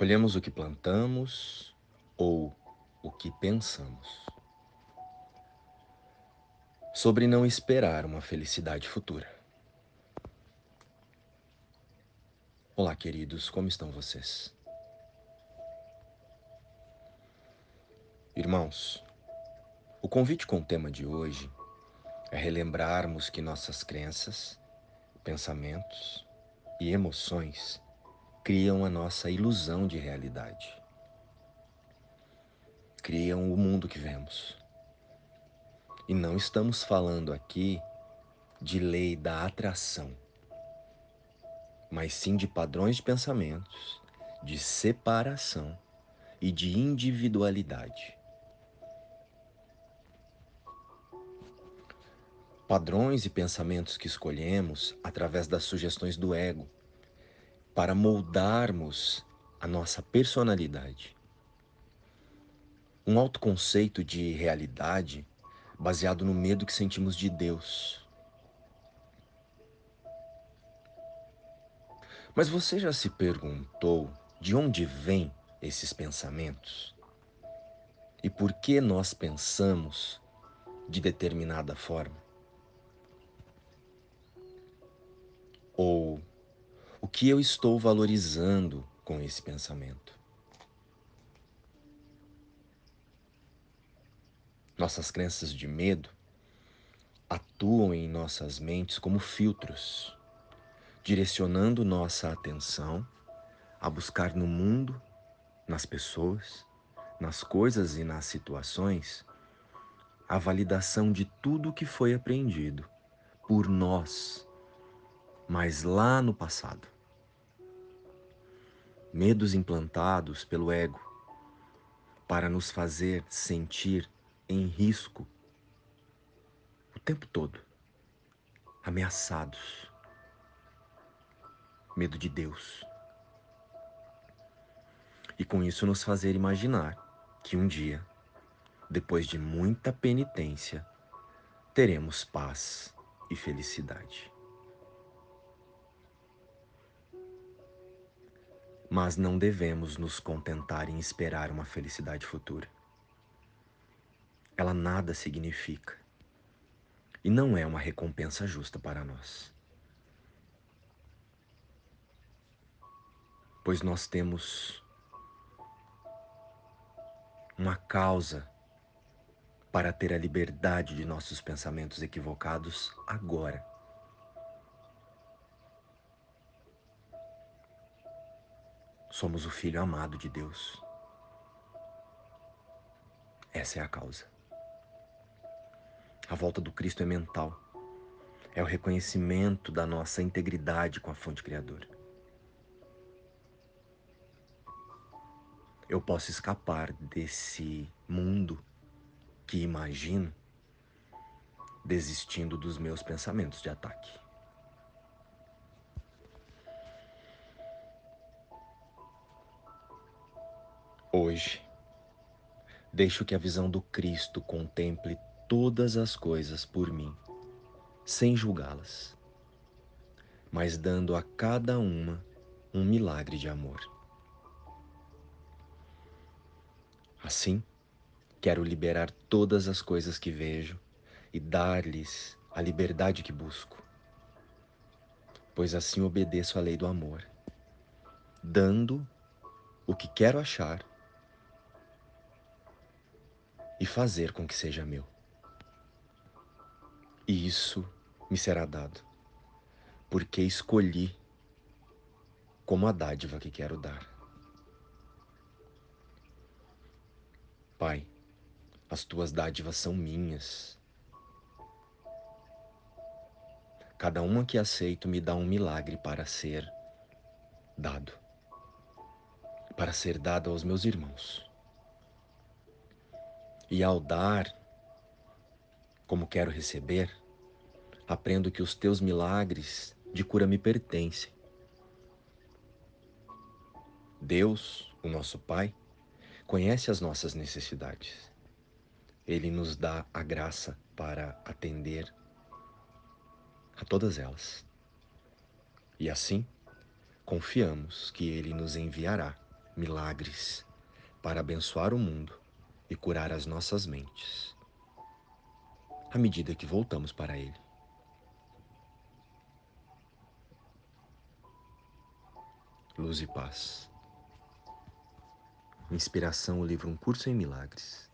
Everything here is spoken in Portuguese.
Colhemos o que plantamos ou o que pensamos. Sobre não esperar uma felicidade futura. Olá, queridos, como estão vocês? Irmãos, o convite com o tema de hoje é relembrarmos que nossas crenças, pensamentos e emoções criam a nossa ilusão de realidade. Criam o mundo que vemos. E não estamos falando aqui de lei da atração mas sim de padrões de pensamentos, de separação e de individualidade. Padrões e pensamentos que escolhemos através das sugestões do ego para moldarmos a nossa personalidade. Um autoconceito de realidade baseado no medo que sentimos de Deus Mas você já se perguntou de onde vêm esses pensamentos? E por que nós pensamos de determinada forma? Que eu estou valorizando com esse pensamento? Nossas crenças de medo atuam em nossas mentes como filtros direcionando nossa atenção a buscar no mundo, nas pessoas, nas coisas e nas situações a validação de tudo o que foi aprendido por nós, mas lá no passado. Medos implantados pelo ego para nos fazer sentir em risco o tempo todo, ameaçados medo de Deus. E com isso nos fazer imaginar que um dia, depois de muita penitência, teremos paz e felicidade. Mas não devemos nos contentar em esperar uma felicidade futura. Ela nada significa e não é uma recompensa justa para nós. pois nós temos uma causa para ter a liberdade de nossos pensamentos equivocados agora. Somos o Filho amado de Deus. Essa é a causa. A volta do Cristo é mental. É o reconhecimento da nossa integridade com a fonte criadora. eu posso escapar desse mundo que imagino desistindo dos meus pensamentos de ataque. Hoje, deixo que a visão do Cristo contemple todas as coisas por mim, sem julgá-las, mas dando a cada uma um milagre de amor. Assim, quero liberar todas as coisas que vejo e dar-lhes a liberdade que busco, pois assim obedeço à lei do amor, dando o que quero achar e fazer com que seja meu. E isso me será dado, porque escolhi como a dádiva que quero dar. Pai, as tuas dádivas são minhas. Cada uma que aceito me dá um milagre para ser dado, para ser dado aos meus irmãos. E ao dar, como quero receber, aprendo que os teus milagres de cura me pertencem. Deus, o nosso Pai, conhece as nossas necessidades. Ele nos dá a graça para atender a todas elas. E assim, confiamos que Ele nos enviará milagres para abençoar o mundo e curar as nossas mentes, à medida que voltamos para Ele. Luz e paz. Inspiração, o livro Um Curso em Milagres.